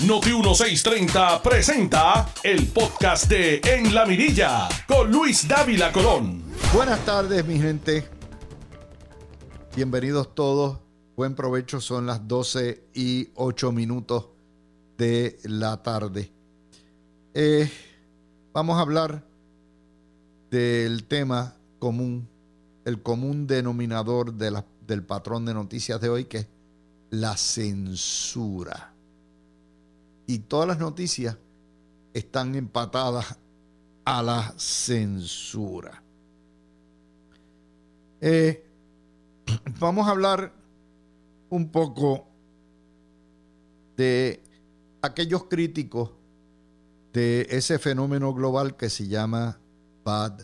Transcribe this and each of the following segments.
Noti 1630 presenta el podcast de En la Mirilla con Luis Dávila Colón. Buenas tardes, mi gente. Bienvenidos todos. Buen provecho. Son las 12 y 8 minutos de la tarde. Eh, vamos a hablar del tema común, el común denominador del patrón de noticias de hoy, que es la censura y todas las noticias están empatadas a la censura. Eh, vamos a hablar un poco de aquellos críticos de ese fenómeno global que se llama Bad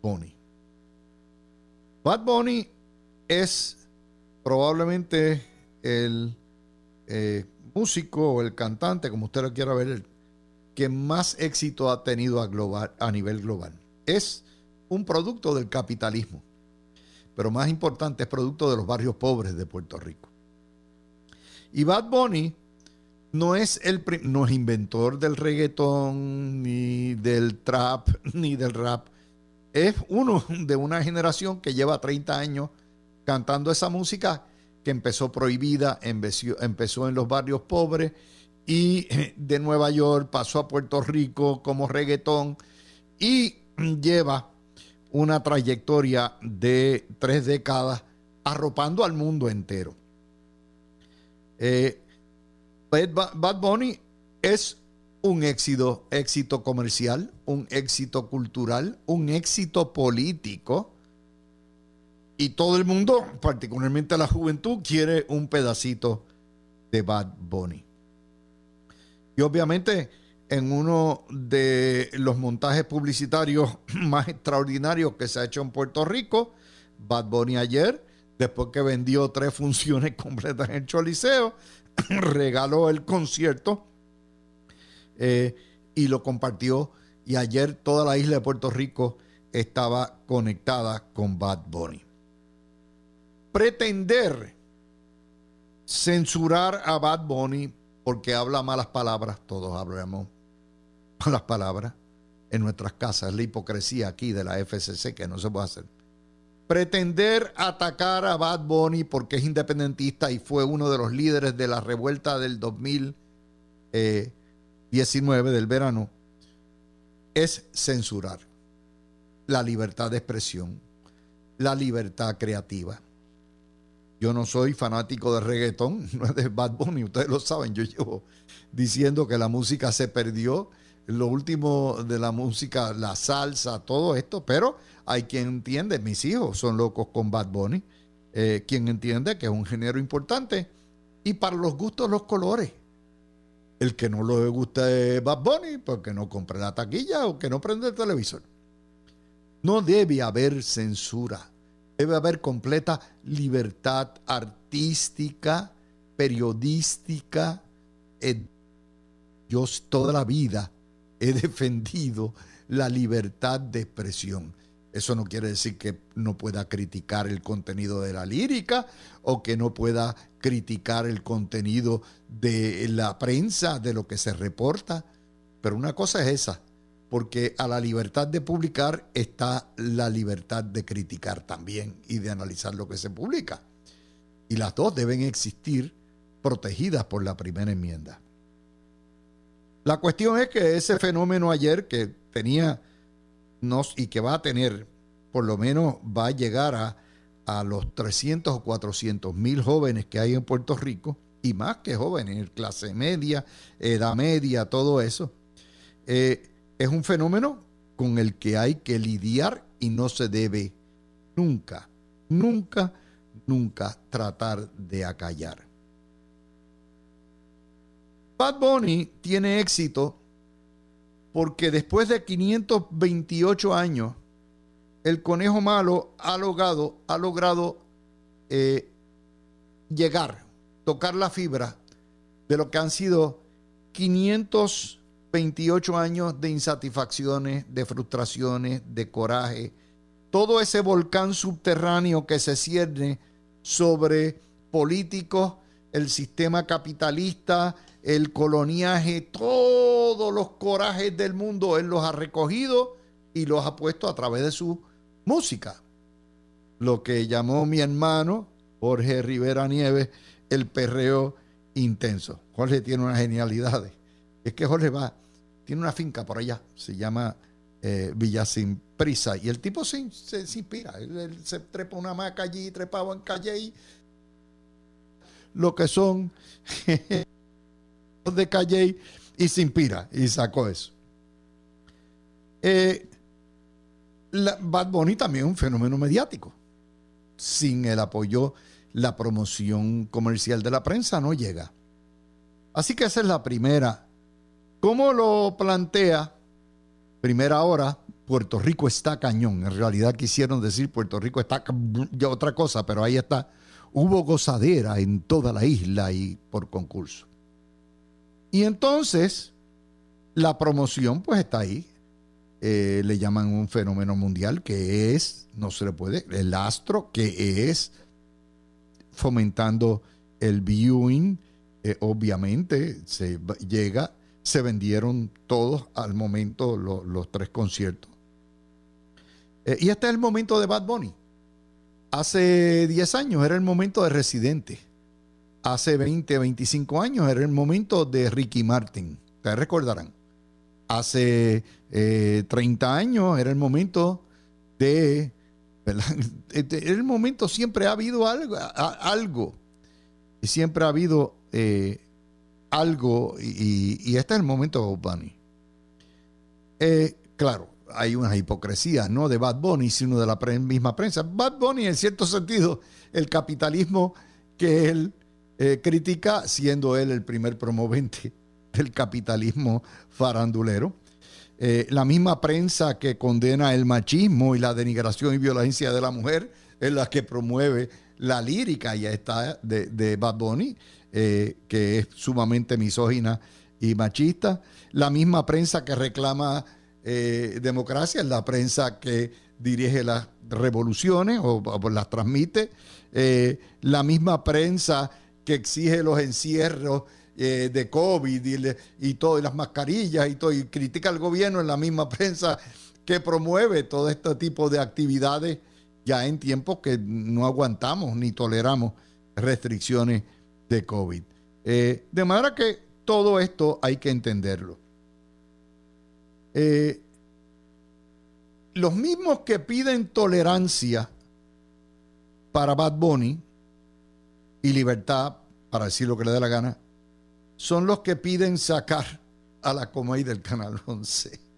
Bunny. Bad Bunny es probablemente el eh, músico o el cantante, como usted lo quiera ver, que más éxito ha tenido a, nivel global. Es un producto del capitalismo, pero más importante es producto de los barrios pobres de Puerto Rico. Y Bad Bunny no es el no es inventor del reggaetón, ni del trap, ni del rap. Es uno de una generación que lleva 30 años cantando esa música que empezó prohibida, empezó en los barrios pobres y de Nueva York pasó a Puerto Rico como reggaetón y lleva una trayectoria de tres décadas arropando al mundo entero. Eh, Bad Bunny es un éxito, éxito comercial, un éxito cultural, un éxito político y todo el mundo, particularmente la juventud, quiere un pedacito de Bad Bunny. Y obviamente en uno de los montajes publicitarios más extraordinarios que se ha hecho en Puerto Rico, Bad Bunny ayer, después que vendió tres funciones completas en Choliseo, regaló el concierto eh, y lo compartió. Y ayer toda la isla de Puerto Rico estaba conectada con Bad Bunny pretender censurar a Bad Bunny porque habla malas palabras, todos hablamos malas palabras en nuestras casas, la hipocresía aquí de la FCC que no se puede hacer. Pretender atacar a Bad Bunny porque es independentista y fue uno de los líderes de la revuelta del 2019, del verano, es censurar la libertad de expresión, la libertad creativa. Yo no soy fanático de reggaetón, no es de Bad Bunny, ustedes lo saben. Yo llevo diciendo que la música se perdió, lo último de la música, la salsa, todo esto, pero hay quien entiende, mis hijos son locos con Bad Bunny, eh, quien entiende que es un género importante y para los gustos los colores. El que no le gusta Bad Bunny, porque pues no compre la taquilla o que no prende el televisor. No debe haber censura Debe haber completa libertad artística, periodística. Yo toda la vida he defendido la libertad de expresión. Eso no quiere decir que no pueda criticar el contenido de la lírica o que no pueda criticar el contenido de la prensa, de lo que se reporta. Pero una cosa es esa, porque a la libertad de publicar está la libertad de criticar también y de analizar lo que se publica. Y las dos deben existir protegidas por la primera enmienda. La cuestión es que ese fenómeno ayer que tenía nos, y que va a tener, por lo menos va a llegar a, a los 300 o 400 mil jóvenes que hay en Puerto Rico, y más que jóvenes, clase media, edad media, todo eso, eh, es un fenómeno con el que hay que lidiar y no se debe nunca, nunca, nunca tratar de acallar. Bad Bunny tiene éxito porque después de 528 años, el conejo malo ha logrado, eh, llegar, tocar la fibra de lo que han sido 500 28 años de insatisfacciones, de frustraciones, de coraje, todo ese volcán subterráneo que se cierne sobre políticos, el sistema capitalista, el coloniaje, todos los corajes del mundo, él los ha recogido y los ha puesto a través de su música. Lo que llamó mi hermano Jorge Rivera Nieves el perreo intenso. Jorge tiene unas genialidades. Es que Jorge va, tiene una finca por allá, se llama eh, Villa Sin Prisa, y el tipo se, inspira. Él, se trepa una maca allí, trepaba en calle lo que son de Calle y se inspira y sacó eso. Eh, Bad Bunny también es un fenómeno mediático. Sin el apoyo, la promoción comercial de la prensa no llega. Así que esa es la primera. ¿Cómo lo plantea? Primera hora, Puerto Rico está cañón. En realidad quisieron decir Puerto Rico está otra cosa, pero ahí está. Hubo gozadera en toda la isla y por concurso. Y entonces, la promoción pues está ahí. Eh, le llaman un fenómeno mundial que es, no se le puede, el astro, que es fomentando el viewing. Eh, obviamente se llega, se vendieron todos al momento los tres conciertos. Eh, y este es el momento de Bad Bunny. Hace 10 años era el momento de Residente hace 20, 25 años era el momento de Ricky Martin. Ustedes recordarán. Hace 30 eh, años era el momento de... Este, el momento siempre ha habido algo. algo siempre ha habido eh, algo y, este es el momento Bunny. Eh, claro, hay unas hipocresías, no de Bad Bunny, sino de la misma prensa. Bad Bunny, en cierto sentido, el capitalismo que él eh, critica, siendo él el primer promovente del capitalismo farandulero. Eh, la misma prensa que condena el machismo y la denigración y violencia de la mujer es la que promueve la lírica, ya está, de, de Bad Bunny, eh, que es sumamente misógina y machista. La misma prensa que reclama democracia es la prensa que dirige las revoluciones o, las transmite. la misma prensa que exige los encierros eh, de COVID y, y, todo, y las mascarillas y todo, y critica al gobierno en la misma prensa que promueve todo este tipo de actividades ya en tiempos que no aguantamos ni toleramos restricciones de COVID. Eh, de manera que todo esto hay que entenderlo. Eh, los mismos que piden tolerancia para Bad Bunny, y libertad para decir lo que le dé la gana, son los que piden sacar a la Comay del Canal 11.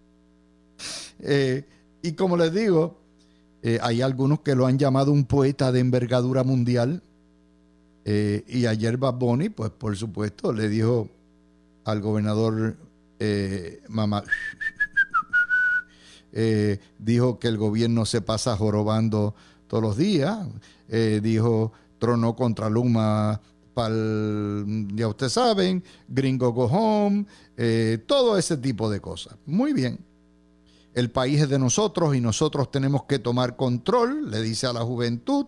Eh, y como les digo, eh, hay algunos que lo han llamado un poeta de envergadura mundial. Eh, y ayer Bad Bunny, pues por supuesto, le dijo al gobernador Mamá, dijo que el gobierno se pasa jorobando todos los días. dijo tronó contra Luma, pal, ya ustedes saben, Gringo Go Home, eh, todo ese tipo de cosas. Muy bien. El país es de nosotros y nosotros tenemos que tomar control, le dice a la juventud.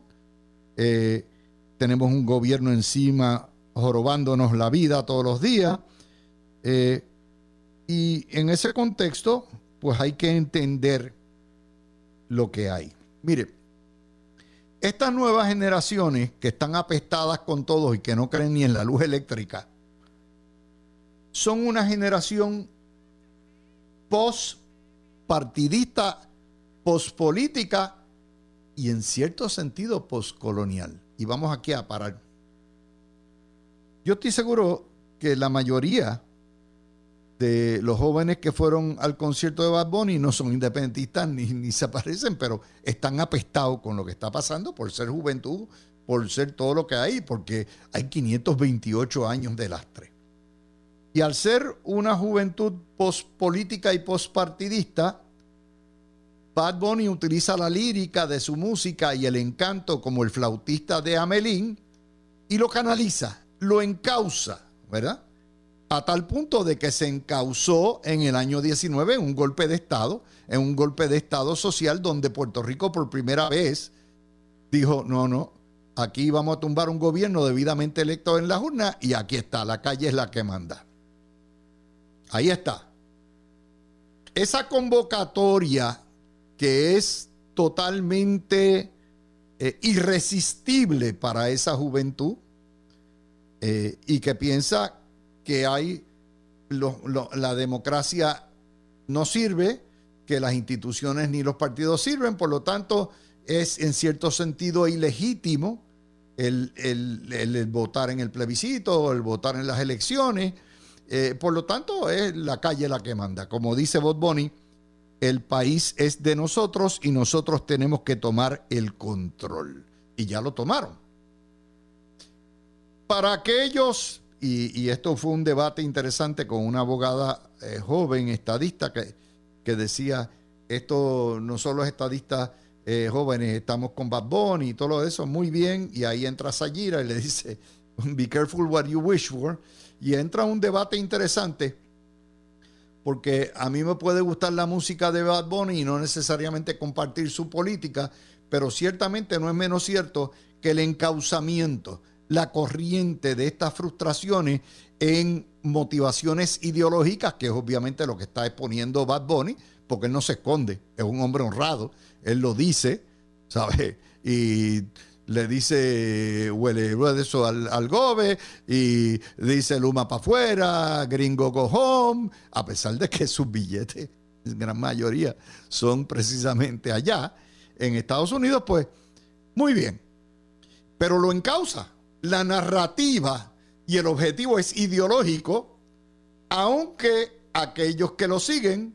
Eh, tenemos un gobierno encima jorobándonos la vida todos los días. Eh, y en ese contexto, pues hay que entender lo que hay. Mire, estas nuevas generaciones que están apestadas con todos y que no creen ni en la luz eléctrica, son una generación post-partidista, post-política y en cierto sentido post-colonial. Y vamos aquí a parar. Yo estoy seguro que la mayoría de los jóvenes que fueron al concierto de Bad Bunny no son independentistas ni, ni se parecen, pero están apestados con lo que está pasando por ser juventud, por ser todo lo que hay, porque hay 528 años de lastre. Y al ser una juventud pospolítica y postpartidista, Bad Bunny utiliza la lírica de su música y el encanto como el flautista de Amelín y lo canaliza, lo encausa, ¿verdad? a tal punto de que se encausó en el año 19 en un golpe de Estado, en un golpe de Estado social donde Puerto Rico por primera vez dijo, no, no, aquí vamos a tumbar un gobierno debidamente electo en la urna y aquí está, la calle es la que manda. Ahí está. Esa convocatoria que es totalmente eh, irresistible para esa juventud eh, y que piensa que hay la democracia no sirve, que las instituciones ni los partidos sirven, por lo tanto es en cierto sentido ilegítimo el, votar en el plebiscito el votar en las elecciones. Eh, por lo tanto, es la calle la que manda. Como dice Bob Bonnie, el país es de nosotros y nosotros tenemos que tomar el control. Y ya lo tomaron. Para aquellos, y, esto fue un debate interesante con una abogada eh, joven, estadista, que, que, decía, esto no solo es estadistas eh, jóvenes, estamos con Bad Bunny y todo eso, muy bien, y ahí entra Sayira y le dice, be careful what you wish for, y entra un debate interesante porque a mí me puede gustar la música de Bad Bunny y no necesariamente compartir su política, pero ciertamente no es menos cierto que el encauzamiento, la corriente de estas frustraciones en motivaciones ideológicas, que es obviamente lo que está exponiendo Bad Bunny, porque él no se esconde, es un hombre honrado, él lo dice, ¿sabes? Y le dice huele eso al, al gobe y dice Luma para afuera, gringo go home, a pesar de que sus billetes, en gran mayoría, son precisamente allá, en Estados Unidos, pues muy bien. Pero lo encausa. La narrativa y el objetivo es ideológico, aunque aquellos que lo siguen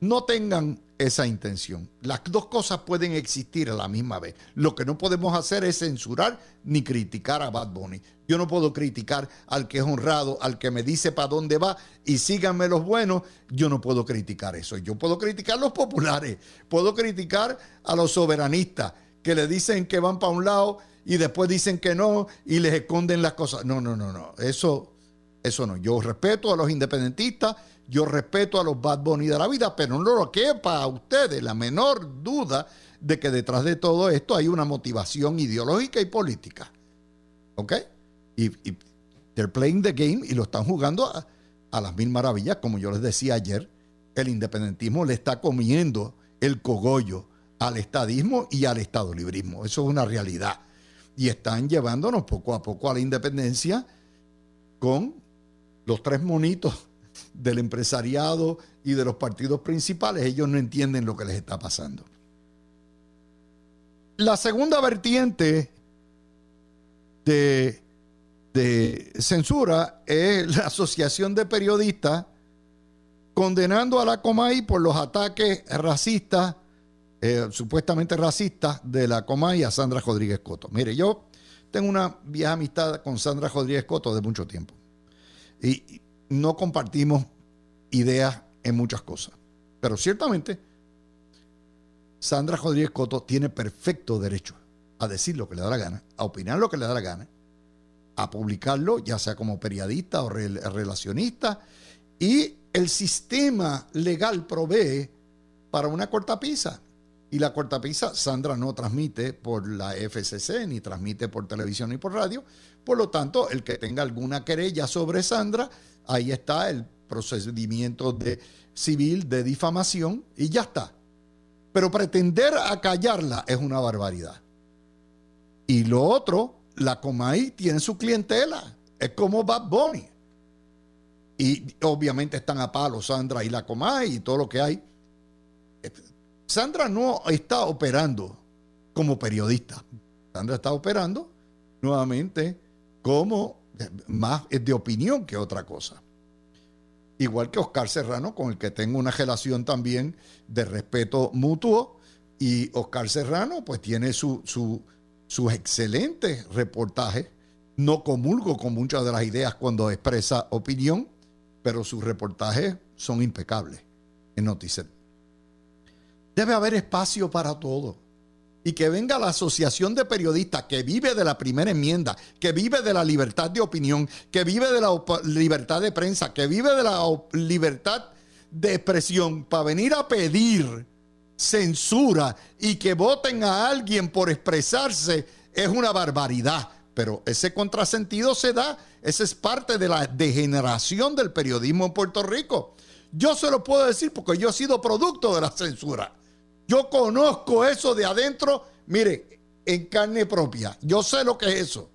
no tengan esa intención. Las dos cosas pueden existir a la misma vez. Lo que no podemos hacer es censurar ni criticar a Bad Bunny. Yo no puedo criticar al que es honrado, al que me dice para dónde va y síganme los buenos. Yo no puedo criticar eso. Yo puedo criticar a los populares, puedo criticar a los soberanistas que le dicen que van para un lado y después dicen que no y les esconden las cosas. No, no, no, no. Eso, eso no. Yo respeto a los independentistas yo respeto a los Bad Bunny de la vida, pero no lo quepa a ustedes la menor duda de que detrás de todo esto hay una motivación ideológica y política. ¿Ok? Y, they're playing the game y lo están jugando a, las mil maravillas, como yo les decía ayer. El independentismo le está comiendo el cogollo al estadismo y al estadolibrismo. Eso es una realidad. Y están llevándonos poco a poco a la independencia con los tres monitos del empresariado y de los partidos principales, ellos no entienden lo que les está pasando. La segunda vertiente de, censura es la Asociación de Periodistas condenando a la Comay por los ataques racistas, eh, supuestamente racistas, de la Comay a Sandra Rodríguez Coto. Mire, yo tengo una vieja amistad con Sandra Rodríguez Coto de mucho tiempo. Y, no compartimos ideas en muchas cosas. Pero ciertamente, Sandra Rodríguez Coto tiene perfecto derecho a decir lo que le da la gana, a opinar lo que le da la gana, a publicarlo, ya sea como periodista o relacionista, y el sistema legal provee para una cortapisa. Y la cortapisa, Sandra no transmite por la FCC, ni transmite por televisión ni por radio. Por lo tanto, el que tenga alguna querella sobre Sandra ahí está el procedimiento de civil de difamación y ya está. Pero pretender acallarla es una barbaridad. Y lo otro, la Comay tiene su clientela. Es como Bad Bunny. Y obviamente están a palo Sandra y la Comay y todo lo que hay. Sandra no está operando como periodista. Sandra está operando nuevamente como más de opinión que otra cosa. Igual que Oscar Serrano, con el que tengo una relación también de respeto mutuo. Y Oscar Serrano, pues tiene su, su, sus excelentes reportajes. No comulgo con muchas de las ideas cuando expresa opinión, pero sus reportajes son impecables en Noticias. Debe haber espacio para todo y que venga la Asociación de Periodistas que vive de la primera enmienda, que vive de la libertad de opinión, que vive de la libertad de prensa, que vive de la libertad de expresión, para venir a pedir censura y que voten a alguien por expresarse es una barbaridad. Pero ese contrasentido se da Esa es parte de la degeneración del periodismo en Puerto Rico. Yo se lo puedo decir porque yo he sido producto de la censura. Yo conozco eso de adentro, mire, en carne propia. Yo sé lo que es eso.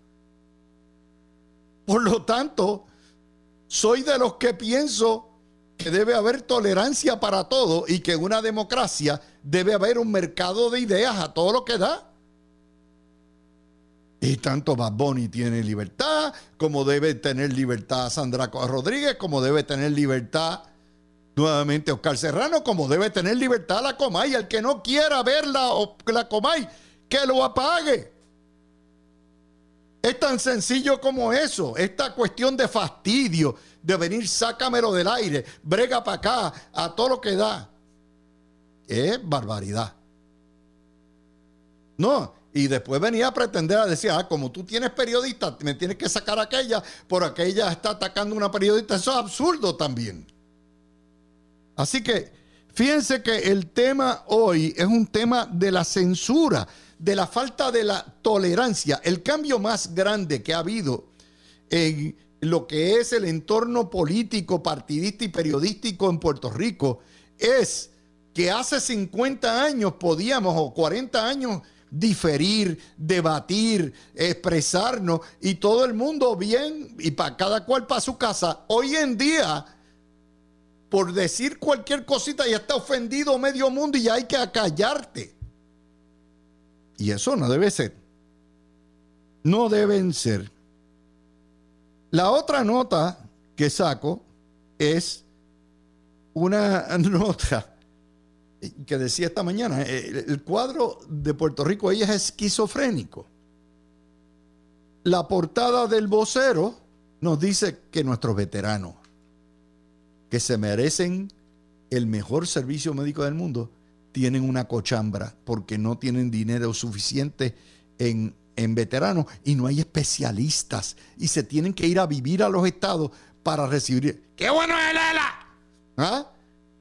Por lo tanto, soy de los que pienso que debe haber tolerancia para todo y que en una democracia debe haber un mercado de ideas a todo lo que da. Y tanto Bad Bunny tiene libertad, como debe tener libertad Sandra Rodríguez, como debe tener libertad nuevamente Oscar Serrano, como debe tener libertad la Comay. El que no quiera ver la, la Comay, que lo apague. Es tan sencillo como eso. Esta cuestión de fastidio, de venir, sácamelo del aire, brega para acá, a todo lo que da. Es barbaridad. No, y después venía a pretender a decir, ah, como tú tienes periodista, me tienes que sacar aquella, por aquella está atacando una periodista. Eso es absurdo también. Así que fíjense que el tema hoy es un tema de la censura, de la falta de la tolerancia. El cambio más grande que ha habido en lo que es el entorno político, partidista y periodístico en Puerto Rico es que hace 50 años podíamos, o 40 años, diferir, debatir, expresarnos y todo el mundo bien y para cada cual para su casa. Hoy en día, por decir cualquier cosita ya está ofendido medio mundo y hay que acallarte. Y eso no debe ser. No deben ser. La otra nota que saco es una nota que decía esta mañana, el cuadro de Puerto Rico, ella es esquizofrénico. La portada del vocero nos dice que nuestros veteranos, que se merecen el mejor servicio médico del mundo, tienen una cochambra porque no tienen dinero suficiente en, en veteranos y no hay especialistas y se tienen que ir a vivir a los estados para recibir. ¡Qué bueno es Lela! ¿Ah?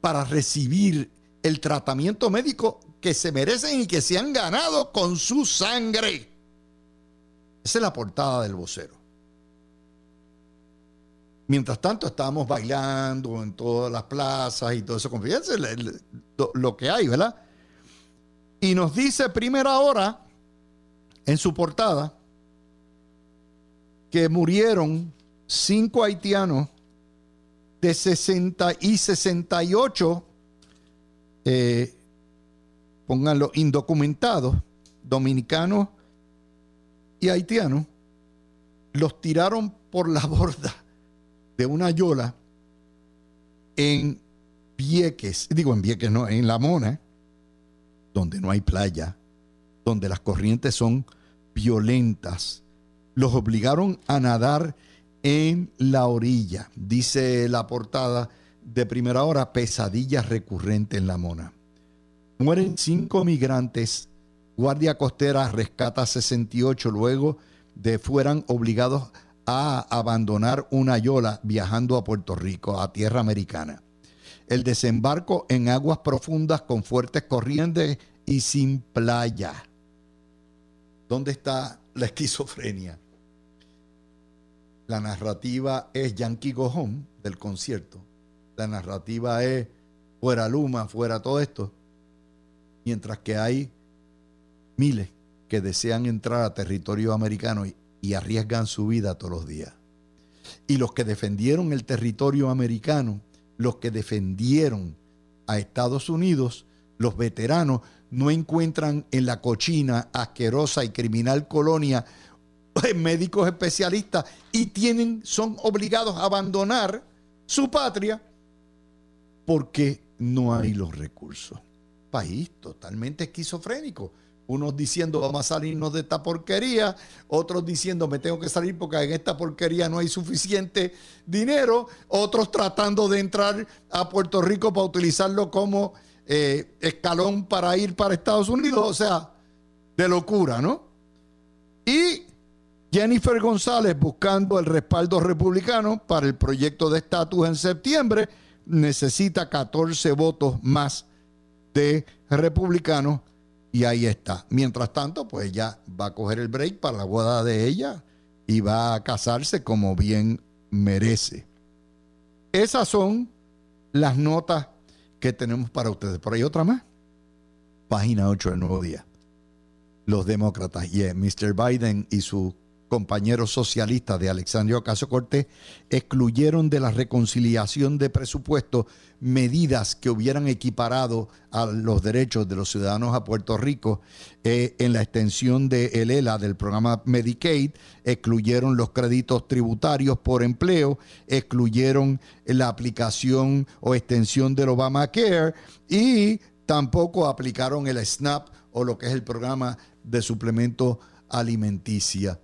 Para recibir el tratamiento médico que se merecen y que se han ganado con su sangre. Esa es la portada del vocero. Mientras tanto estábamos bailando en todas las plazas y todo eso. Fíjense lo que hay, ¿verdad? Y nos dice primera hora en su portada que murieron cinco haitianos de 60 y 68 eh, pónganlo, indocumentados, dominicanos y haitianos, los tiraron por la borda de una yola en Vieques, digo en Vieques, no, en La Mona, donde no hay playa, donde las corrientes son violentas. Los obligaron a nadar en la orilla, dice la portada de primera hora, pesadillas recurrentes en la mona. Mueren cinco migrantes. Guardia Costera rescata 68 luego de fueran obligados a abandonar una yola viajando a Puerto Rico, a tierra americana. El desembarco en aguas profundas con fuertes corrientes y sin playa. ¿Dónde está la esquizofrenia? La narrativa es Yankee Gojón del concierto la narrativa es fuera Luma, fuera todo esto, mientras que hay miles que desean entrar a territorio americano y, y arriesgan su vida todos los días. Y los que defendieron el territorio americano, los que defendieron a Estados Unidos, los veteranos, no encuentran en la cochina, asquerosa y criminal colonia médicos especialistas y tienen, son obligados a abandonar su patria porque no hay los recursos. País totalmente esquizofrénico. Unos diciendo vamos a salirnos de esta porquería, otros diciendo me tengo que salir porque en esta porquería no hay suficiente dinero, otros tratando de entrar a Puerto Rico para utilizarlo como eh, escalón para ir para Estados Unidos, o sea, de locura, ¿no? Y Jennifer González buscando el respaldo republicano para el proyecto de estatus en septiembre. Necesita 14 votos más de republicanos y ahí está. Mientras tanto, pues ya va a coger el break para la boda de ella y va a casarse como bien merece. Esas son las notas que tenemos para ustedes. Por ahí otra más. Página 8 del Nuevo Día. Los demócratas y Mr. Biden y su compañeros socialistas de Alexandria Ocasio Cortés excluyeron de la reconciliación de presupuesto medidas que hubieran equiparado a los derechos de los ciudadanos a Puerto Rico eh, en la extensión de el ELA del programa Medicaid, excluyeron los créditos tributarios por empleo, excluyeron la aplicación o extensión del Obamacare y tampoco aplicaron el SNAP o lo que es el programa de suplemento alimenticia.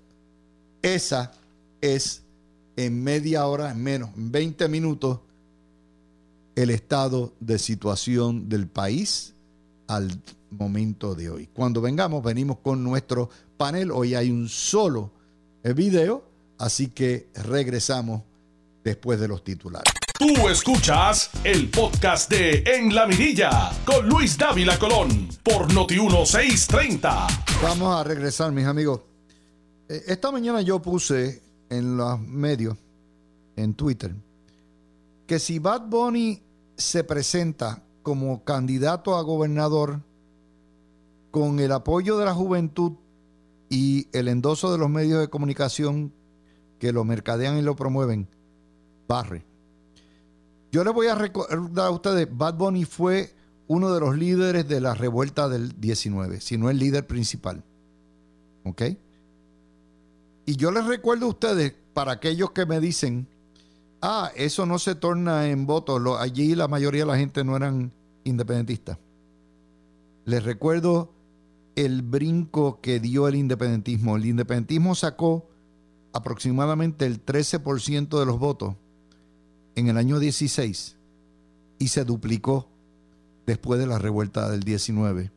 Esa es en media hora, en menos, en 20 minutos, el estado de situación del país al momento de hoy. Cuando vengamos, venimos con nuestro panel. Hoy hay un solo eh, video, así que regresamos después de los titulares. Tú escuchas el podcast de En la Mirilla con Luis Dávila Colón por Noti 1630. Vamos a regresar, mis amigos. Eh, esta mañana yo puse en los medios, en Twitter, que si Bad Bunny se presenta como candidato a gobernador con el apoyo de la juventud y el endoso de los medios de comunicación que lo mercadean y lo promueven, barre. Yo les voy a recordar a ustedes, Bad Bunny fue uno de los líderes de la revuelta del 19, si no el líder principal. ¿Ok? Y yo les recuerdo a ustedes, para aquellos que me dicen, ah, eso no se torna en votos, allí la mayoría de la gente no eran independentistas. Les recuerdo el brinco que dio el independentismo. El independentismo sacó aproximadamente el 13% de los votos en el año 16 y se duplicó después de la revuelta del 19.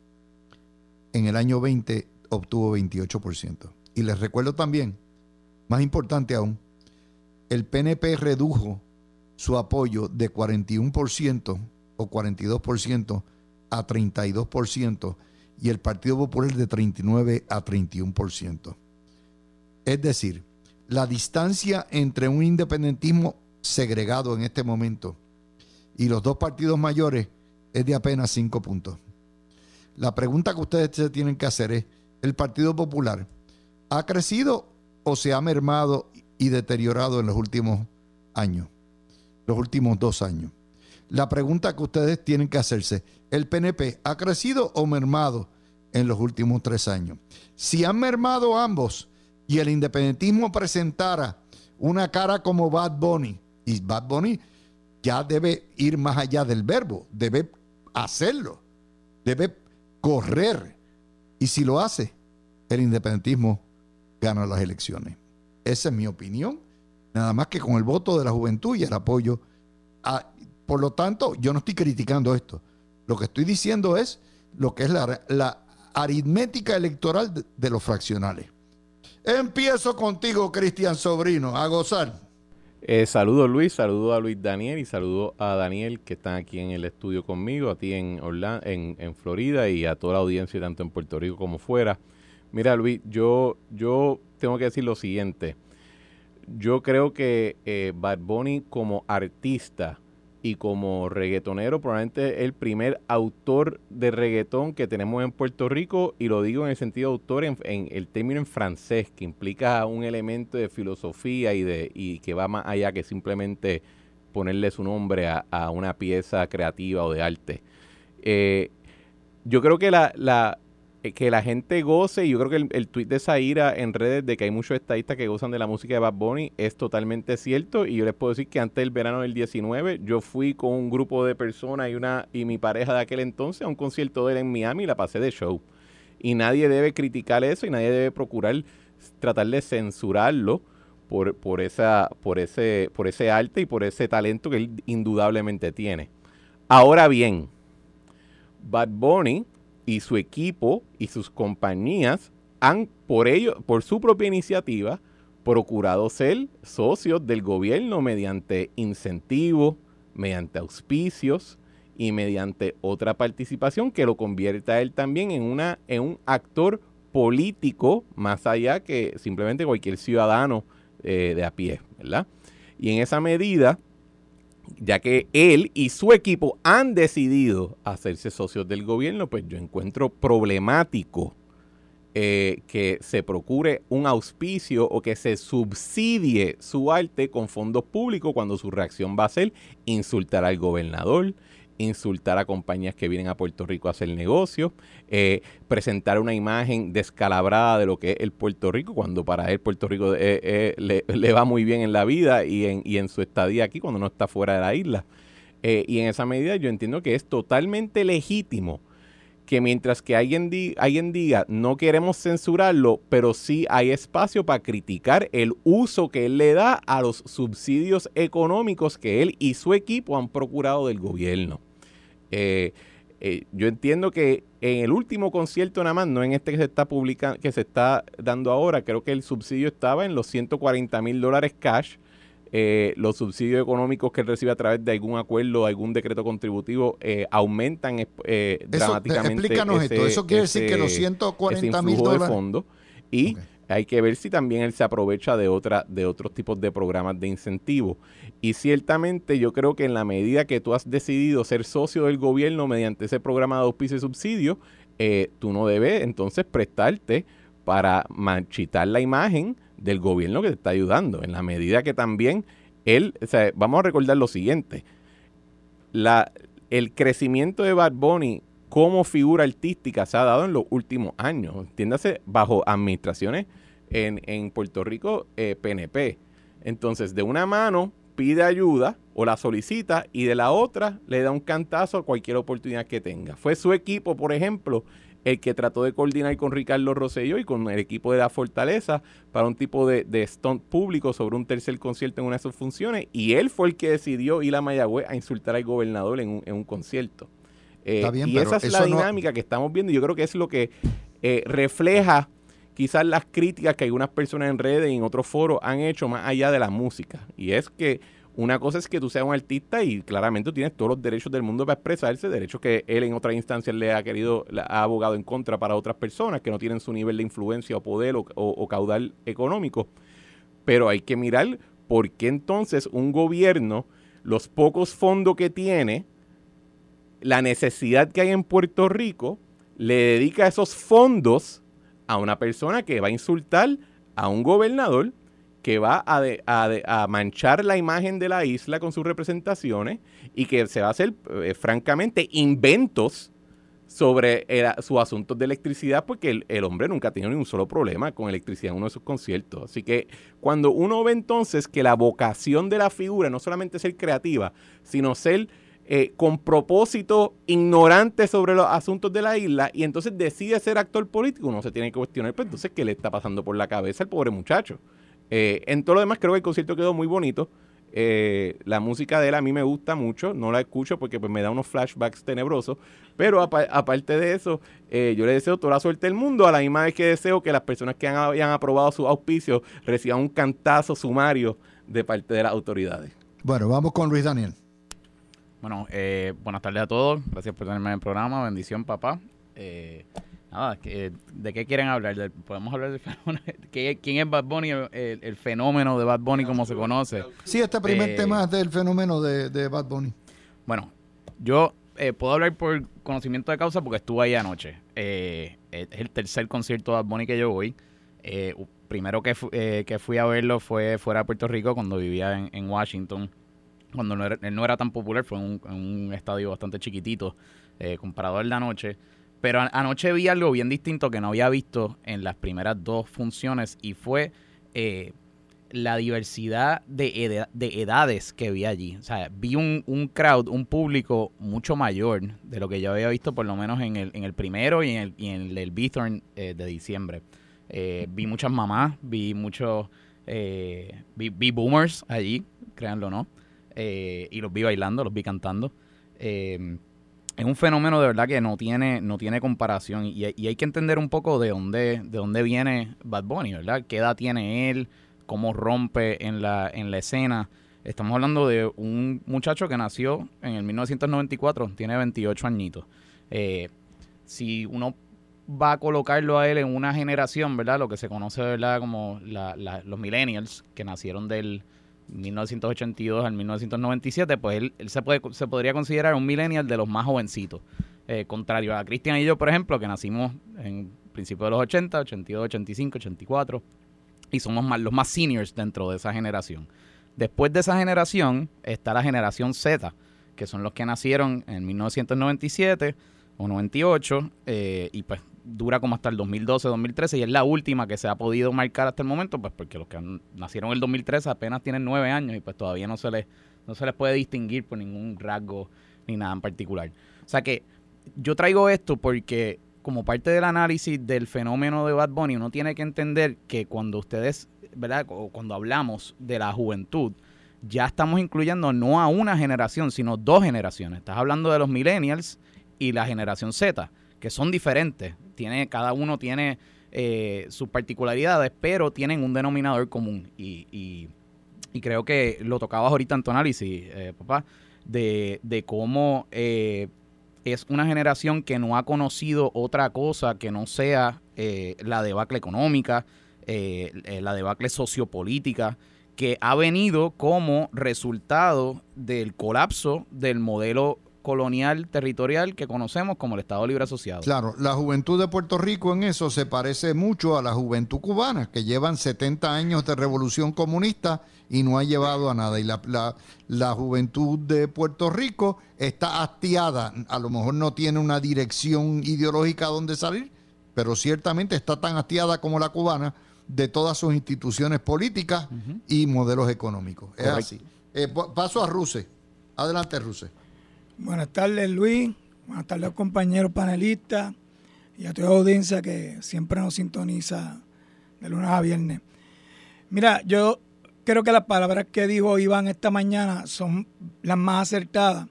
En el año 20 obtuvo 28%. Y les recuerdo también más importante aún, el PNP redujo su apoyo de 41% o 42% a 32% y el Partido Popular de 39 a 31%. Es decir, la distancia entre un independentismo segregado en este momento y los dos partidos mayores es de apenas 5 puntos. La pregunta que ustedes se tienen que hacer es, ¿el Partido Popular ha crecido o se ha mermado y deteriorado en los últimos años, los últimos dos años. La pregunta que ustedes tienen que hacerse, ¿el PNP ha crecido o mermado en los últimos tres años? Si han mermado ambos y el independentismo presentara una cara como Bad Bunny, y Bad Bunny ya debe ir más allá del verbo, debe hacerlo, debe correr. Y si lo hace, el independentismo gana las elecciones. Esa es mi opinión. Nada más que con el voto de la juventud y el apoyo. por lo tanto, yo no estoy criticando esto. Lo que estoy diciendo es lo que es la, aritmética electoral de, los fraccionales. Empiezo contigo, Cristian Sobrino, a gozar. Eh, saludo Luis, saludo a Luis Daniel y saludo a Daniel que están aquí en el estudio conmigo, a ti en, Orlando, en, en Florida y a toda la audiencia tanto en Puerto Rico como fuera. Mira, Luis, yo, yo tengo que decir lo siguiente. Yo creo que eh, Bad Bunny como artista y como reggaetonero probablemente el primer autor de reggaetón que tenemos en Puerto Rico y lo digo en el sentido de autor en, el término en francés que implica un elemento de filosofía y de y que va más allá que simplemente ponerle su nombre a, una pieza creativa o de arte. Eh, yo creo que la, la, que la gente goce, y yo creo que el, el tweet de Zaira en redes de que hay muchos estadistas que gozan de la música de Bad Bunny es totalmente cierto. Y yo les puedo decir que antes del verano del 19, yo fui con un grupo de personas y una y mi pareja de aquel entonces a un concierto de él en Miami y la pasé de show. Y nadie debe criticar eso y nadie debe procurar tratar de censurarlo por, por, esa, por, ese, por ese arte y por ese talento que él indudablemente tiene. Ahora bien, Bad Bunny y su equipo y sus compañías han, por ello, por su propia iniciativa, procurado ser socios del gobierno mediante incentivos, mediante auspicios y mediante otra participación que lo convierta él también en, una, en un actor político más allá que simplemente cualquier ciudadano eh, de a pie, ¿verdad? Y en esa medida, ya que él y su equipo han decidido hacerse socios del gobierno, pues yo encuentro problemático eh, que se procure un auspicio o que se subsidie su arte con fondos públicos cuando su reacción va a ser insultar al gobernador, insultar a compañías que vienen a Puerto Rico a hacer negocios, eh, presentar una imagen descalabrada de lo que es el Puerto Rico, cuando para él Puerto Rico eh, le, va muy bien en la vida y en, y en su estadía aquí cuando no está fuera de la isla. y en esa medida yo entiendo que es totalmente legítimo que mientras que alguien, diga no queremos censurarlo, pero sí hay espacio para criticar el uso que él le da a los subsidios económicos que él y su equipo han procurado del gobierno. Eh, eh, yo entiendo que en el último concierto nada más, no en este que se está publicando, que se está dando ahora, creo que el subsidio estaba en los 140 mil dólares cash eh, los subsidios económicos que él recibe a través de algún acuerdo, algún decreto contributivo, eh, aumentan eh, dramáticamente. Explícanos esto. Eso quiere decir que los 140 mil dólares. de y hay que ver si también él se aprovecha de otra, de otros tipos de programas de incentivo. Y ciertamente yo creo que en la medida que tú has decidido ser socio del gobierno mediante ese programa de auspicio y subsidio, eh, tú no debes entonces prestarte para manchitar la imagen del gobierno que te está ayudando, en la medida que también él, o sea, vamos a recordar lo siguiente, la, el crecimiento de Bad Bunny como figura artística se ha dado en los últimos años, entiéndase, bajo administraciones en, en Puerto Rico PNP. Eh, Entonces, de una mano pide ayuda o la solicita y de la otra le da un cantazo a cualquier oportunidad que tenga. Fue su equipo, por ejemplo, el que trató de coordinar con Ricardo Rosselló y con el equipo de la Fortaleza para un tipo de, de stunt público sobre un tercer concierto en una de sus funciones. Y él fue el que decidió ir a Mayagüez a insultar al gobernador en un, concierto. Eh, y esa es la dinámica que estamos viendo. Yo creo que es lo que eh, refleja quizás las críticas que algunas personas en redes y en otros foros han hecho más allá de la música. Y es que una cosa es que tú seas un artista y claramente tienes todos los derechos del mundo para expresarse, derechos que él en otras instancias le ha querido, ha abogado en contra para otras personas que no tienen su nivel de influencia o poder o, caudal económico. Pero hay que mirar por qué entonces un gobierno, los pocos fondos que tiene, la necesidad que hay en Puerto Rico, le dedica esos fondos a una persona que va a insultar a un gobernador que va a, manchar la imagen de la isla con sus representaciones y que se va a hacer, eh, francamente, inventos sobre sus asuntos de electricidad, porque el, hombre nunca ha tenido ni un solo problema con electricidad en uno de sus conciertos. Así que cuando uno ve entonces que la vocación de la figura no solamente es ser creativa, sino ser eh, con propósito ignorante sobre los asuntos de la isla y entonces decide ser actor político, uno se tiene que cuestionar, pues entonces, ¿qué le está pasando por la cabeza al pobre muchacho? Eh, en todo lo demás creo que el concierto quedó muy bonito. Eh, la música de él a mí me gusta mucho, no la escucho porque pues, me da unos flashbacks tenebrosos, pero aparte de eso, eh, yo le deseo toda la suerte del mundo, a la misma vez que deseo que las personas que han, hayan aprobado su auspicio reciban un cantazo sumario de parte de las autoridades. Bueno, vamos con Luis Daniel. Bueno, buenas tardes a todos, gracias por tenerme en el programa, bendición papá. Nada, ¿de qué quieren hablar? ¿Podemos hablar del fenómeno? ¿Quién es Bad Bunny? El, fenómeno de Bad Bunny como se conoce. Sí, este primer eh, tema es del fenómeno de, Bad Bunny. Bueno, yo eh, puedo hablar por conocimiento de causa porque estuve ahí anoche. Eh, es el tercer concierto de Bad Bunny que yo voy. primero que, que fui a verlo fue fuera de Puerto Rico cuando vivía en, Washington. Cuando no era, él no era tan popular, fue en un, estadio bastante chiquitito comparado al de anoche. Pero anoche vi algo bien distinto que no había visto en las primeras dos funciones y fue eh, la diversidad de, de, edades que vi allí. O sea, vi un, crowd, un público mucho mayor de lo que yo había visto por lo menos en el, el primero y en el, y en el Bithorn eh, de diciembre. Eh, vi muchas mamás, vi muchos, vi, vi, boomers allí, créanlo o no, y los vi bailando, los vi cantando es un fenómeno de verdad que no tiene, no tiene comparación y, hay que entender un poco de dónde, de dónde viene Bad Bunny, ¿verdad? ¿Qué edad tiene él? ¿Cómo rompe en la, en la escena? Estamos hablando de un muchacho que nació en el 1994, tiene 28 añitos. Eh, si uno va a colocarlo a él en una generación, ¿verdad? Lo que se conoce, ¿verdad? Como los millennials, que nacieron del 1982 al 1997, pues él, se, puede, se podría considerar un millennial de los más jovencitos. Eh, contrario a Cristian y yo, por ejemplo, que nacimos en principios de los 80, 82, 85, 84, y somos más, los más seniors dentro de esa generación. Después de esa generación está la generación Z, que son los que nacieron en 1997 o 98, eh, y pues dura como hasta el 2012, 2013 y es la última que se ha podido marcar hasta el momento, pues porque los que nacieron en el 2013 apenas tienen nueve años y pues todavía no se les no se les puede distinguir por ningún rasgo ni nada en particular. O sea que yo traigo esto porque como parte del análisis del fenómeno de Bad Bunny uno tiene que entender que cuando ustedes, ¿verdad? O cuando hablamos de la juventud, ya estamos incluyendo no a una generación, sino dos generaciones. Estás hablando de los millennials y la generación Z, que son diferentes tiene, cada uno tiene eh, sus particularidades, pero tienen un denominador común. Y, y, creo que lo tocabas ahorita en tu análisis, eh, papá, de, de cómo eh, es una generación que no ha conocido otra cosa que no sea la debacle económica, la debacle sociopolítica, que ha venido como resultado del colapso del modelo colonial territorial que conocemos como el Estado Libre Asociado. Claro, la juventud de Puerto Rico en eso se parece mucho a la juventud cubana, que llevan 70 años de revolución comunista y no ha llevado a nada. Y la, la, la juventud de Puerto Rico está hastiada, a lo mejor no tiene una dirección ideológica donde salir, pero ciertamente está tan hastiada como la cubana de todas sus instituciones políticas y modelos económicos. Es así. Eh, paso a Ruse. Adelante, Ruse. Buenas tardes, Luis. Buenas tardes, compañeros panelistas y a toda la audiencia que siempre nos sintoniza de lunes a viernes. Mira, yo creo que las palabras que dijo Iván esta mañana son las más acertadas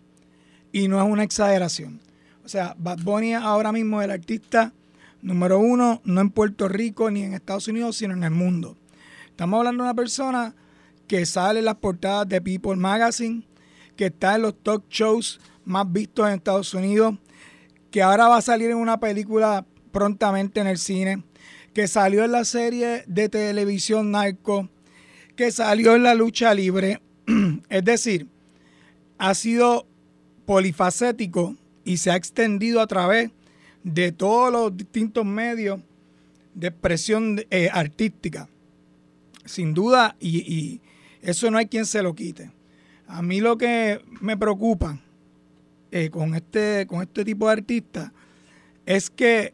y no es una exageración. O sea, Bad Bunny ahora mismo es el artista número uno, no en Puerto Rico ni en Estados Unidos, sino en el mundo. Estamos hablando de una persona que sale en las portadas de People Magazine, que está en los talk shows más vistos en Estados Unidos, que ahora va a salir en una película prontamente en el cine, que salió en la serie de televisión Narco, que salió en la lucha libre. es decir, ha sido polifacético y se ha extendido a través de todos los distintos medios de expresión eh, artística. Sin duda, y, y, eso no hay quien se lo quite. A mí lo que me preocupa eh, con, este, con este tipo de artistas es que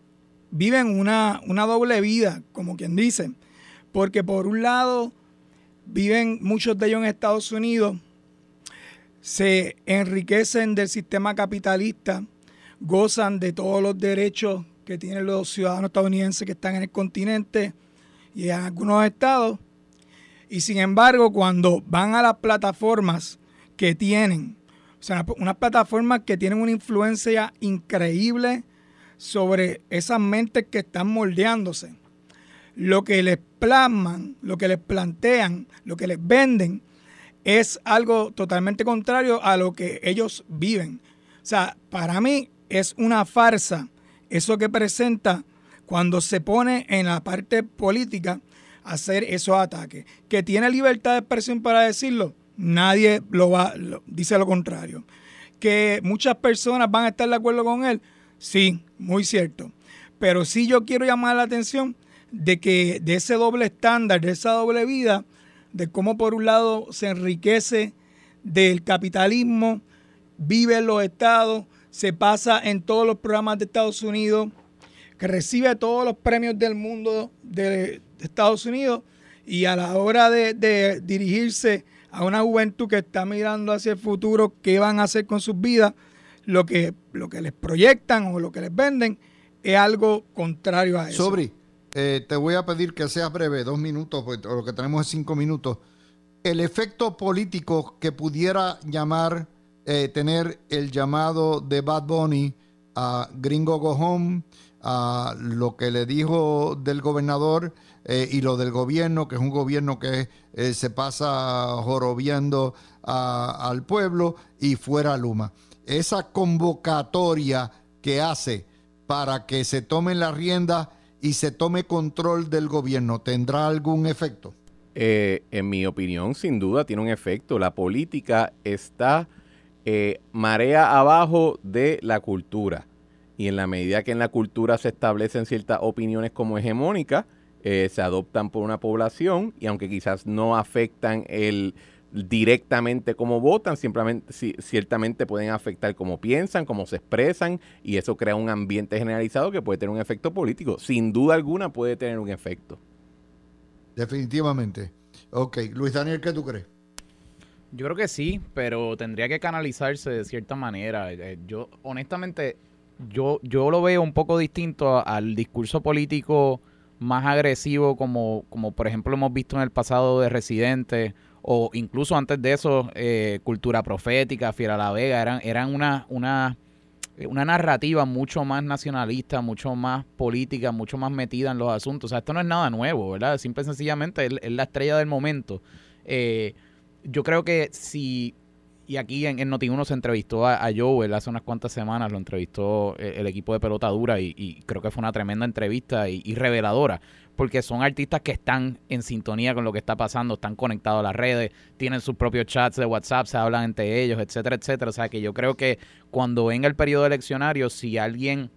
viven una, una doble vida, como quien dice, porque por un lado viven muchos de ellos en Estados Unidos, se enriquecen del sistema capitalista, gozan de todos los derechos que tienen los ciudadanos estadounidenses que están en el continente y en algunos estados. Y sin embargo, cuando van a las plataformas que tienen o sea, unas plataformas que tienen una influencia increíble sobre esas mentes que están moldeándose. Lo que les plasman, lo que les plantean, lo que les venden, es algo totalmente contrario a lo que ellos viven. O sea, para mí es una farsa eso que presenta cuando se pone en la parte política hacer esos ataques. Que tiene libertad de expresión para decirlo, nadie lo va, dice lo contrario. Que muchas personas van a estar de acuerdo con él, sí, muy cierto. Pero sí yo quiero llamar la atención de que de ese doble estándar, de esa doble vida, de cómo por un lado se enriquece del capitalismo, vive en los estados, se pasa en todos los programas de Estados Unidos, que recibe todos los premios del mundo de, Estados Unidos y a la hora de, de dirigirse a una juventud que está mirando hacia el futuro, qué van a hacer con sus vidas, lo que, lo que les proyectan o lo que les venden es algo contrario a eso. Sobri, eh, te voy a pedir que seas breve, dos minutos, porque lo que tenemos es cinco minutos. El efecto político que pudiera llamar, eh, tener el llamado de Bad Bunny a Gringo Go Home, a lo que le dijo del gobernador eh, y lo del gobierno, que es un gobierno que eh, se pasa jorobiando al pueblo y fuera Luma. Esa convocatoria que hace para que se tomen la rienda y se tome control del gobierno, ¿tendrá algún efecto? Eh, en mi opinión, sin duda tiene un efecto. La política está eh, marea abajo de la cultura. Y en la medida que en la cultura se establecen ciertas opiniones como hegemónicas, eh, se adoptan por una población y aunque quizás no afectan el directamente cómo votan, simplemente ciertamente pueden afectar cómo piensan, cómo se expresan y eso crea un ambiente generalizado que puede tener un efecto político. Sin duda alguna puede tener un efecto. Definitivamente. Ok, Luis Daniel, ¿qué tú crees? Yo creo que sí, pero tendría que canalizarse de cierta manera. Eh, yo, honestamente, yo, yo lo veo un poco distinto al discurso político más agresivo como, como por ejemplo hemos visto en el pasado de Residente o incluso antes de eso eh, Cultura Profética, Fiera La Vega, eran, eran una, una, una narrativa mucho más nacionalista, mucho más política, mucho más metida en los asuntos. O sea, esto no es nada nuevo, ¿verdad? Simple y sencillamente es, la estrella del momento. Eh, yo creo que si y aquí en, en Noti1 se entrevistó a, Joel hace unas cuantas semanas, lo entrevistó eh, el, equipo de pelota dura y, creo que fue una tremenda entrevista y, reveladora, porque son artistas que están en sintonía con lo que está pasando, están conectados a las redes, tienen sus propios chats de WhatsApp, se hablan entre ellos, etcétera, etcétera. O sea que yo creo que cuando venga el periodo eleccionario, si alguien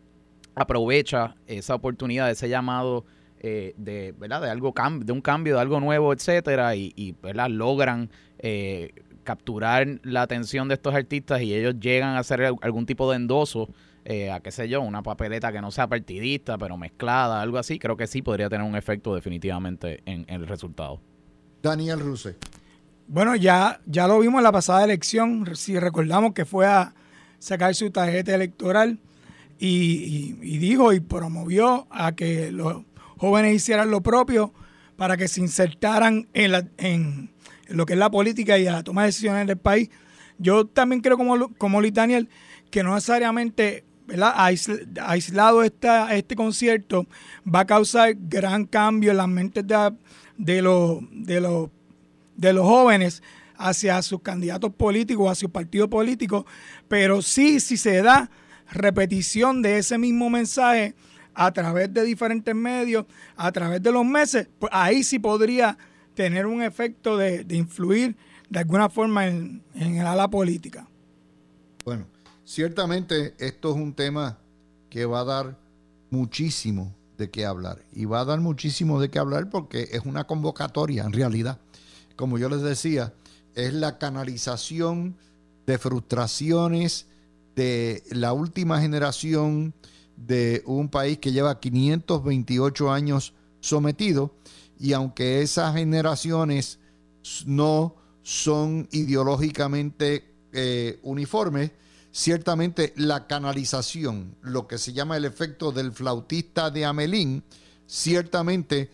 aprovecha esa oportunidad, ese llamado eh, de, ¿verdad? de algo de un cambio, de algo nuevo, etcétera, y, y logran eh, capturar la atención de estos artistas y ellos llegan a hacer algún tipo de endoso eh, a qué sé yo, una papeleta que no sea partidista, pero mezclada, algo así, creo que sí podría tener un efecto definitivamente en, el resultado. Daniel Ruse. Bueno, ya, ya lo vimos en la pasada elección, si recordamos que fue a sacar su tarjeta electoral y, dijo y promovió a que los jóvenes hicieran lo propio para que se insertaran en, la, en, lo que es la política y a la toma de decisiones del país. Yo también creo, como, como Daniel, que no necesariamente ¿verdad? aislado esta, este concierto va a causar gran cambio en las mentes de, de, los, de, de los jóvenes hacia sus candidatos políticos, hacia su partido político, pero sí, si se da repetición de ese mismo mensaje a través de diferentes medios, a través de los meses, pues ahí sí podría tener un efecto de, influir de alguna forma en, en el ala política. Bueno, ciertamente esto es un tema que va a dar muchísimo de qué hablar. Y va a dar muchísimo de qué hablar porque es una convocatoria en realidad. Como yo les decía, es la canalización de frustraciones de la última generación de un país que lleva 528 años sometido y aunque esas generaciones no son ideológicamente eh, uniformes, ciertamente la canalización, lo que se llama el efecto del flautista de Amelín, ciertamente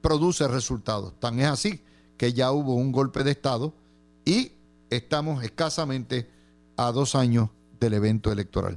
produce resultados. Tan es así que ya hubo un golpe de Estado y estamos escasamente a dos años del evento electoral.